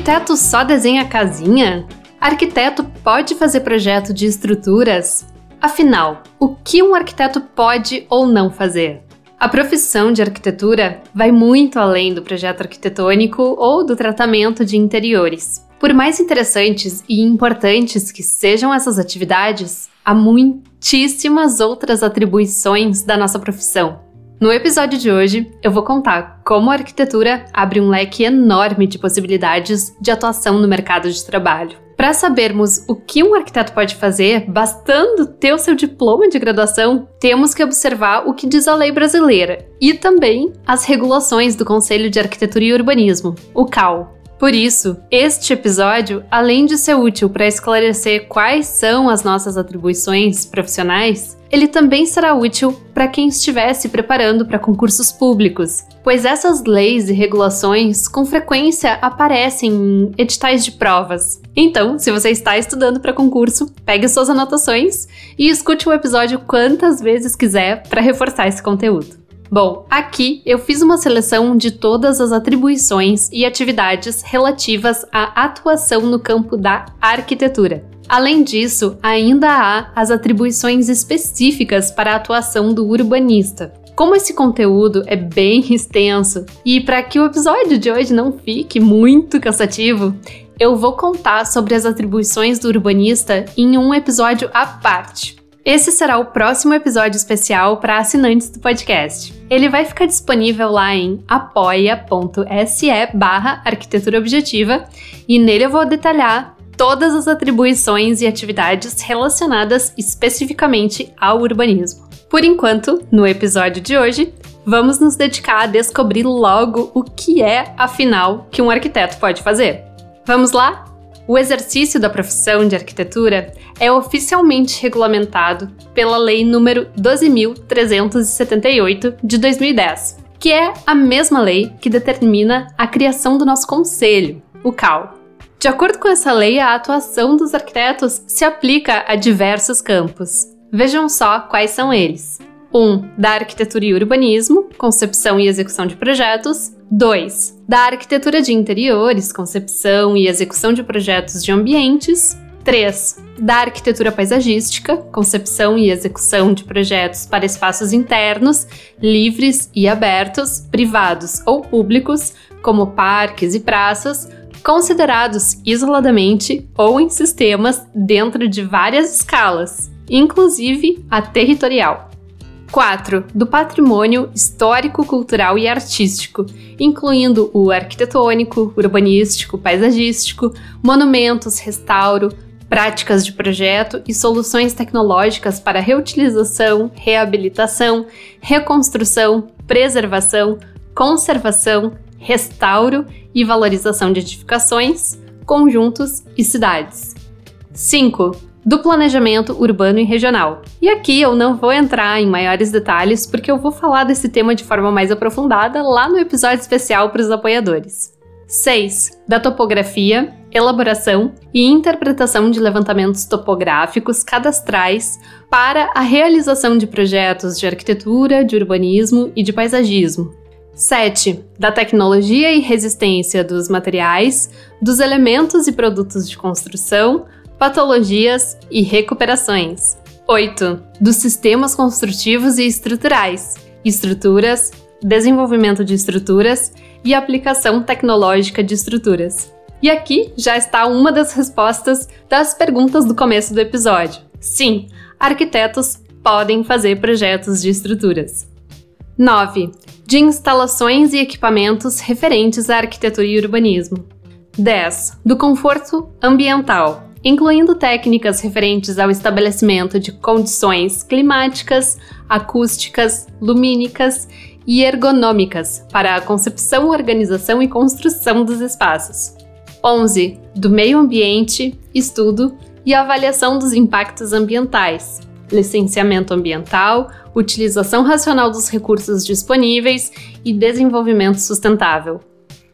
Arquiteto só desenha casinha? Arquiteto pode fazer projeto de estruturas? Afinal, o que um arquiteto pode ou não fazer? A profissão de arquitetura vai muito além do projeto arquitetônico ou do tratamento de interiores. Por mais interessantes e importantes que sejam essas atividades, há muitíssimas outras atribuições da nossa profissão. No episódio de hoje, eu vou contar como a arquitetura abre um leque enorme de possibilidades de atuação no mercado de trabalho. Para sabermos o que um arquiteto pode fazer, bastando ter o seu diploma de graduação, temos que observar o que diz a lei brasileira e também as regulações do Conselho de Arquitetura e Urbanismo, o CAL. Por isso, este episódio, além de ser útil para esclarecer quais são as nossas atribuições profissionais, ele também será útil para quem estiver se preparando para concursos públicos, pois essas leis e regulações com frequência aparecem em editais de provas. Então, se você está estudando para concurso, pegue suas anotações e escute o episódio quantas vezes quiser para reforçar esse conteúdo. Bom, aqui eu fiz uma seleção de todas as atribuições e atividades relativas à atuação no campo da arquitetura. Além disso, ainda há as atribuições específicas para a atuação do urbanista. Como esse conteúdo é bem extenso e para que o episódio de hoje não fique muito cansativo, eu vou contar sobre as atribuições do urbanista em um episódio à parte. Esse será o próximo episódio especial para assinantes do podcast. Ele vai ficar disponível lá em apoia.se barra arquitetura objetiva e nele eu vou detalhar todas as atribuições e atividades relacionadas especificamente ao urbanismo. Por enquanto, no episódio de hoje, vamos nos dedicar a descobrir logo o que é, afinal, que um arquiteto pode fazer. Vamos lá? O exercício da profissão de arquitetura é oficialmente regulamentado pela Lei nº 12.378 de 2010, que é a mesma lei que determina a criação do nosso conselho, o CAL. De acordo com essa lei, a atuação dos arquitetos se aplica a diversos campos. Vejam só quais são eles. 1. Um, da arquitetura e urbanismo, concepção e execução de projetos. 2. Da arquitetura de interiores, concepção e execução de projetos de ambientes. 3. Da arquitetura paisagística, concepção e execução de projetos para espaços internos, livres e abertos, privados ou públicos, como parques e praças, considerados isoladamente ou em sistemas dentro de várias escalas, inclusive a territorial. 4. Do patrimônio histórico, cultural e artístico, incluindo o arquitetônico, urbanístico, paisagístico, monumentos, restauro, práticas de projeto e soluções tecnológicas para reutilização, reabilitação, reconstrução, preservação, conservação, restauro e valorização de edificações, conjuntos e cidades. 5 do planejamento urbano e regional. E aqui eu não vou entrar em maiores detalhes porque eu vou falar desse tema de forma mais aprofundada lá no episódio especial para os apoiadores. 6. Da topografia, elaboração e interpretação de levantamentos topográficos cadastrais para a realização de projetos de arquitetura, de urbanismo e de paisagismo. 7. Da tecnologia e resistência dos materiais, dos elementos e produtos de construção, patologias e recuperações. 8. Dos sistemas construtivos e estruturais, estruturas, desenvolvimento de estruturas e aplicação tecnológica de estruturas. E aqui já está uma das respostas das perguntas do começo do episódio. Sim, arquitetos podem fazer projetos de estruturas. 9. De instalações e equipamentos referentes à arquitetura e urbanismo. 10. Do conforto ambiental, incluindo técnicas referentes ao estabelecimento de condições climáticas, acústicas, lumínicas e ergonômicas para a concepção, organização e construção dos espaços. 11. Do meio ambiente, estudo e avaliação dos impactos ambientais, licenciamento ambiental, utilização racional dos recursos disponíveis e desenvolvimento sustentável.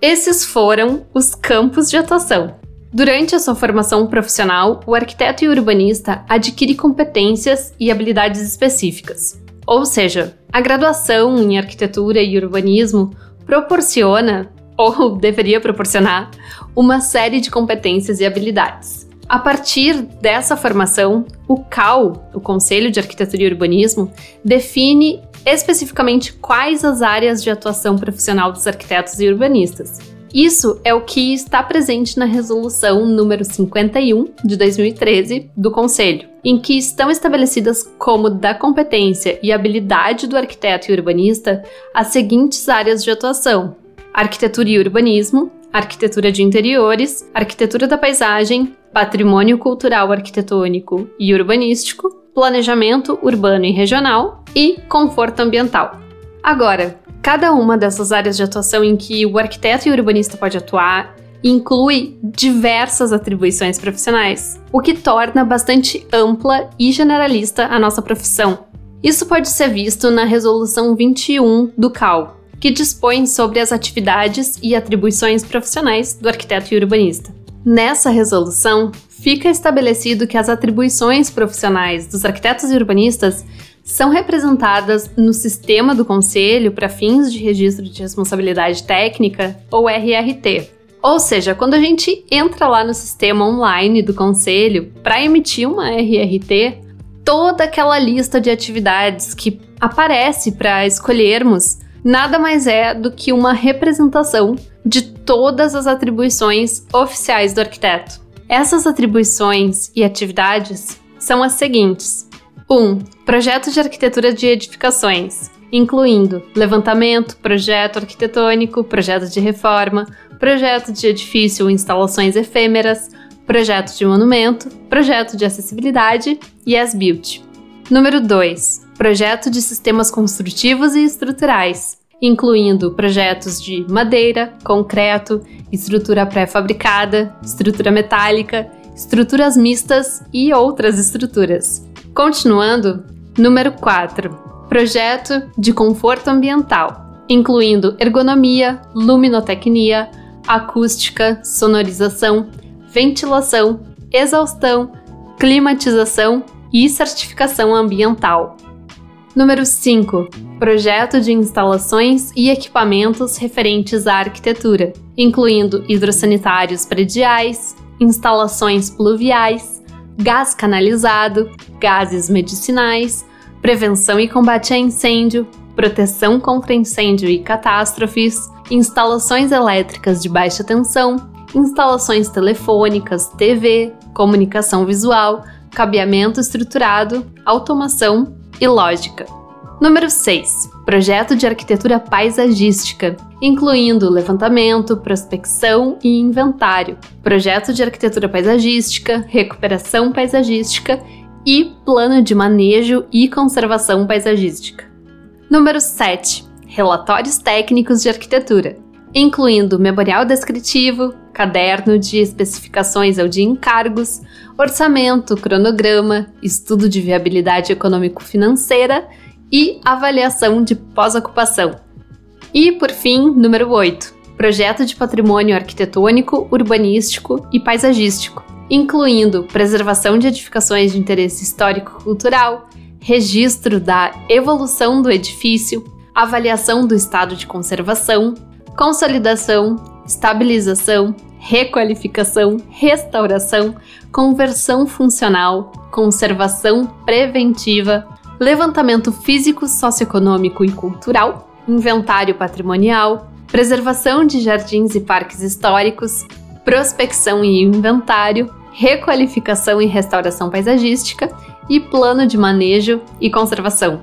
Esses foram os campos de atuação. Durante a sua formação profissional, o arquiteto e urbanista adquire competências e habilidades específicas. Ou seja, a graduação em arquitetura e urbanismo proporciona ou deveria proporcionar, uma série de competências e habilidades. A partir dessa formação, o CAL, o Conselho de Arquitetura e Urbanismo, define especificamente quais as áreas de atuação profissional dos arquitetos e urbanistas. Isso é o que está presente na resolução número 51 de 2013 do Conselho, em que estão estabelecidas como da competência e habilidade do arquiteto e urbanista as seguintes áreas de atuação: arquitetura e urbanismo, arquitetura de interiores, arquitetura da paisagem, patrimônio cultural arquitetônico e urbanístico, planejamento urbano e regional e conforto ambiental. Agora, cada uma dessas áreas de atuação em que o arquiteto e o urbanista pode atuar inclui diversas atribuições profissionais, o que torna bastante ampla e generalista a nossa profissão. Isso pode ser visto na Resolução 21 do CAL, que dispõe sobre as atividades e atribuições profissionais do arquiteto e urbanista. Nessa resolução, fica estabelecido que as atribuições profissionais dos arquitetos e urbanistas são representadas no sistema do Conselho para fins de registro de responsabilidade técnica, ou RRT. Ou seja, quando a gente entra lá no sistema online do Conselho para emitir uma RRT, toda aquela lista de atividades que aparece para escolhermos nada mais é do que uma representação de todas as atribuições oficiais do arquiteto. Essas atribuições e atividades são as seguintes: 1. Um, projeto de arquitetura de edificações, incluindo levantamento, projeto arquitetônico, projeto de reforma, projeto de edifício ou instalações efêmeras, projeto de monumento, projeto de acessibilidade e as-built. Número 2. Projeto de sistemas construtivos e estruturais, incluindo projetos de madeira, concreto, estrutura pré-fabricada, estrutura metálica, estruturas mistas e outras estruturas. Continuando, número 4. Projeto de conforto ambiental, incluindo ergonomia, luminotecnia, acústica, sonorização, ventilação, exaustão, climatização e certificação ambiental. Número 5. Projeto de instalações e equipamentos referentes à arquitetura, incluindo hidrossanitários prediais, instalações pluviais, gás canalizado, gases medicinais, prevenção e combate a incêndio, proteção contra incêndio e catástrofes, instalações elétricas de baixa tensão, instalações telefônicas, TV, comunicação visual, cabeamento estruturado, automação e lógica. Número 6. Projeto de arquitetura paisagística, incluindo levantamento, prospecção e inventário, projeto de arquitetura paisagística, recuperação paisagística e plano de manejo e conservação paisagística. Número 7. Relatórios técnicos de arquitetura, incluindo memorial descritivo, caderno de especificações ou de encargos, orçamento, cronograma, estudo de viabilidade econômico-financeira e avaliação de pós-ocupação. E, por fim, número 8, projeto de patrimônio arquitetônico, urbanístico e paisagístico, incluindo preservação de edificações de interesse histórico-cultural, registro da evolução do edifício, avaliação do estado de conservação, consolidação, estabilização, requalificação, restauração, conversão funcional, conservação preventiva, levantamento físico, socioeconômico e cultural, inventário patrimonial, preservação de jardins e parques históricos, prospecção e inventário, requalificação e restauração paisagística e plano de manejo e conservação.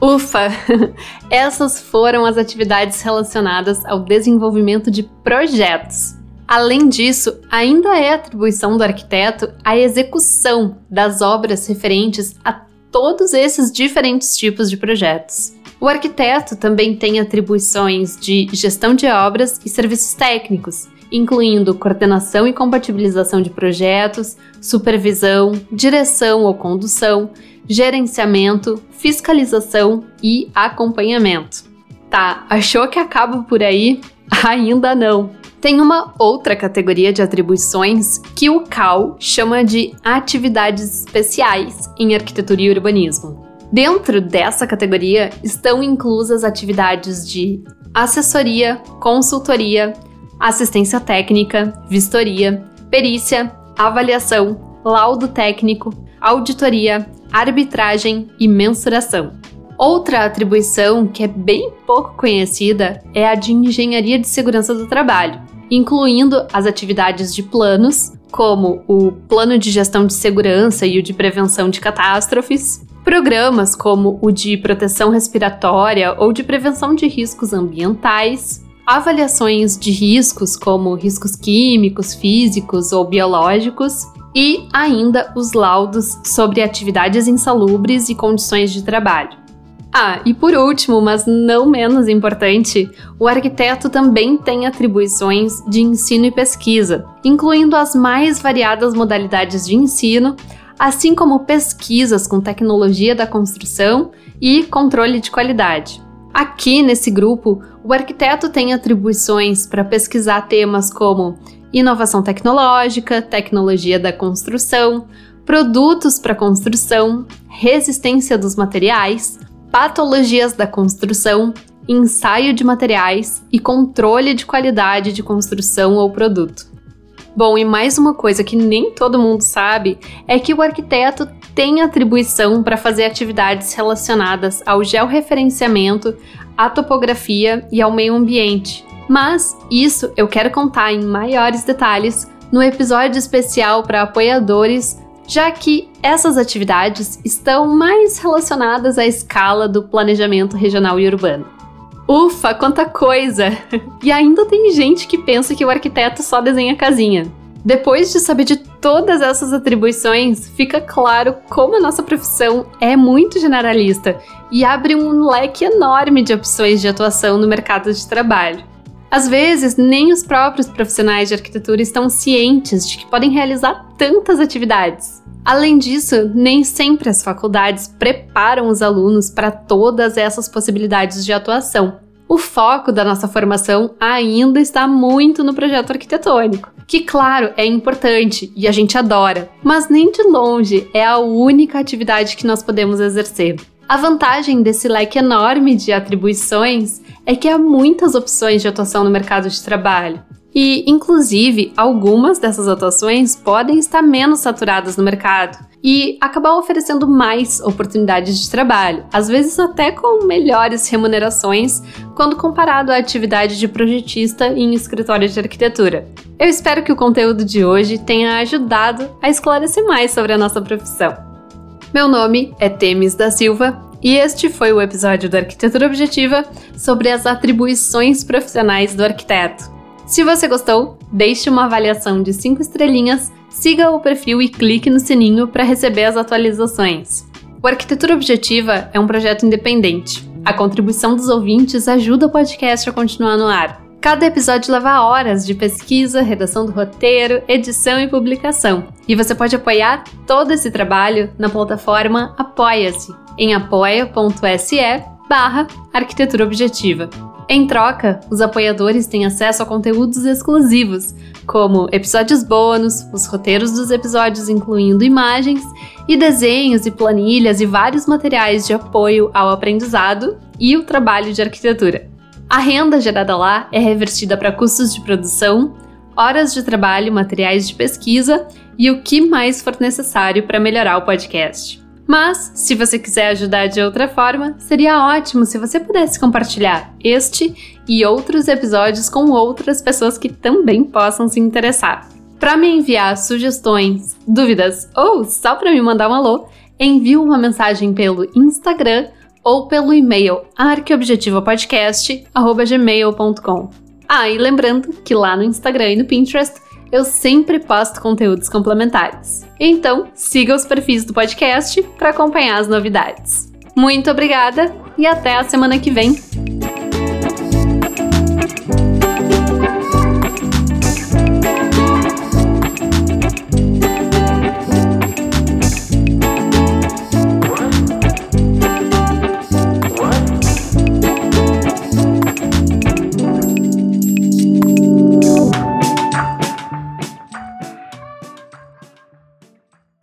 Ufa! Essas foram as atividades relacionadas ao desenvolvimento de projetos. Além disso, ainda é atribuição do arquiteto a execução das obras referentes a todos esses diferentes tipos de projetos. O arquiteto também tem atribuições de gestão de obras e serviços técnicos, incluindo coordenação e compatibilização de projetos, supervisão, direção ou condução, gerenciamento, fiscalização e acompanhamento. Tá, achou que acaba por aí? Ainda não. Tem uma outra categoria de atribuições que o CAL chama de atividades especiais em arquitetura e urbanismo. Dentro dessa categoria estão inclusas atividades de assessoria, consultoria, assistência técnica, vistoria, perícia, avaliação, laudo técnico, auditoria, arbitragem e mensuração. Outra atribuição que é bem pouco conhecida é a de engenharia de segurança do trabalho, incluindo as atividades de planos, como o plano de gestão de segurança e o de prevenção de catástrofes, programas como o de proteção respiratória ou de prevenção de riscos ambientais, avaliações de riscos como riscos químicos, físicos ou biológicos e ainda os laudos sobre atividades insalubres e condições de trabalho. Ah, e por último, mas não menos importante, o arquiteto também tem atribuições de ensino e pesquisa, incluindo as mais variadas modalidades de ensino, assim como pesquisas com tecnologia da construção e controle de qualidade. Aqui nesse grupo, o arquiteto tem atribuições para pesquisar temas como inovação tecnológica, tecnologia da construção, produtos para construção, resistência dos materiais, patologias da construção, ensaio de materiais e controle de qualidade de construção ou produto. Bom, e mais uma coisa que nem todo mundo sabe é que o arquiteto tem atribuição para fazer atividades relacionadas ao georreferenciamento, à topografia e ao meio ambiente. Mas isso eu quero contar em maiores detalhes no episódio especial para apoiadores já que essas atividades estão mais relacionadas à escala do planejamento regional e urbano. Ufa, quanta coisa! E ainda tem gente que pensa que o arquiteto só desenha casinha. Depois de saber de todas essas atribuições, fica claro como a nossa profissão é muito generalista e abre um leque enorme de opções de atuação no mercado de trabalho. Às vezes, nem os próprios profissionais de arquitetura estão cientes de que podem realizar tantas atividades. Além disso, nem sempre as faculdades preparam os alunos para todas essas possibilidades de atuação. O foco da nossa formação ainda está muito no projeto arquitetônico, que, claro, é importante e a gente adora, mas nem de longe é a única atividade que nós podemos exercer. A vantagem desse leque enorme de atribuições é que há muitas opções de atuação no mercado de trabalho. E, inclusive, algumas dessas atuações podem estar menos saturadas no mercado e acabar oferecendo mais oportunidades de trabalho, às vezes até com melhores remunerações quando comparado à atividade de projetista em escritório de arquitetura. Eu espero que o conteúdo de hoje tenha ajudado a esclarecer mais sobre a nossa profissão. Meu nome é Temis da Silva e este foi o episódio da Arquitetura Objetiva sobre as atribuições profissionais do arquiteto. Se você gostou, deixe uma avaliação de 5 estrelinhas, siga o perfil e clique no sininho para receber as atualizações. O Arquitetura Objetiva é um projeto independente. A contribuição dos ouvintes ajuda o podcast a continuar no ar. Cada episódio leva horas de pesquisa, redação do roteiro, edição e publicação. E você pode apoiar todo esse trabalho na plataforma Apoia-se, em apoia.se barra arquitetura objetiva. Em troca, os apoiadores têm acesso a conteúdos exclusivos, como episódios bônus, os roteiros dos episódios incluindo imagens e desenhos e planilhas e vários materiais de apoio ao aprendizado e o trabalho de arquitetura. A renda gerada lá é revertida para custos de produção, horas de trabalho, materiais de pesquisa e o que mais for necessário para melhorar o podcast. Mas, se você quiser ajudar de outra forma, seria ótimo se você pudesse compartilhar este e outros episódios com outras pessoas que também possam se interessar. Para me enviar sugestões, dúvidas ou só para me mandar um alô, envie uma mensagem pelo Instagram ou pelo e-mail arqueobjetivopodcast@gmail.com. Ah, e lembrando que lá no Instagram e no Pinterest eu sempre posto conteúdos complementares. Então, siga os perfis do podcast para acompanhar as novidades. Muito obrigada e até a semana que vem.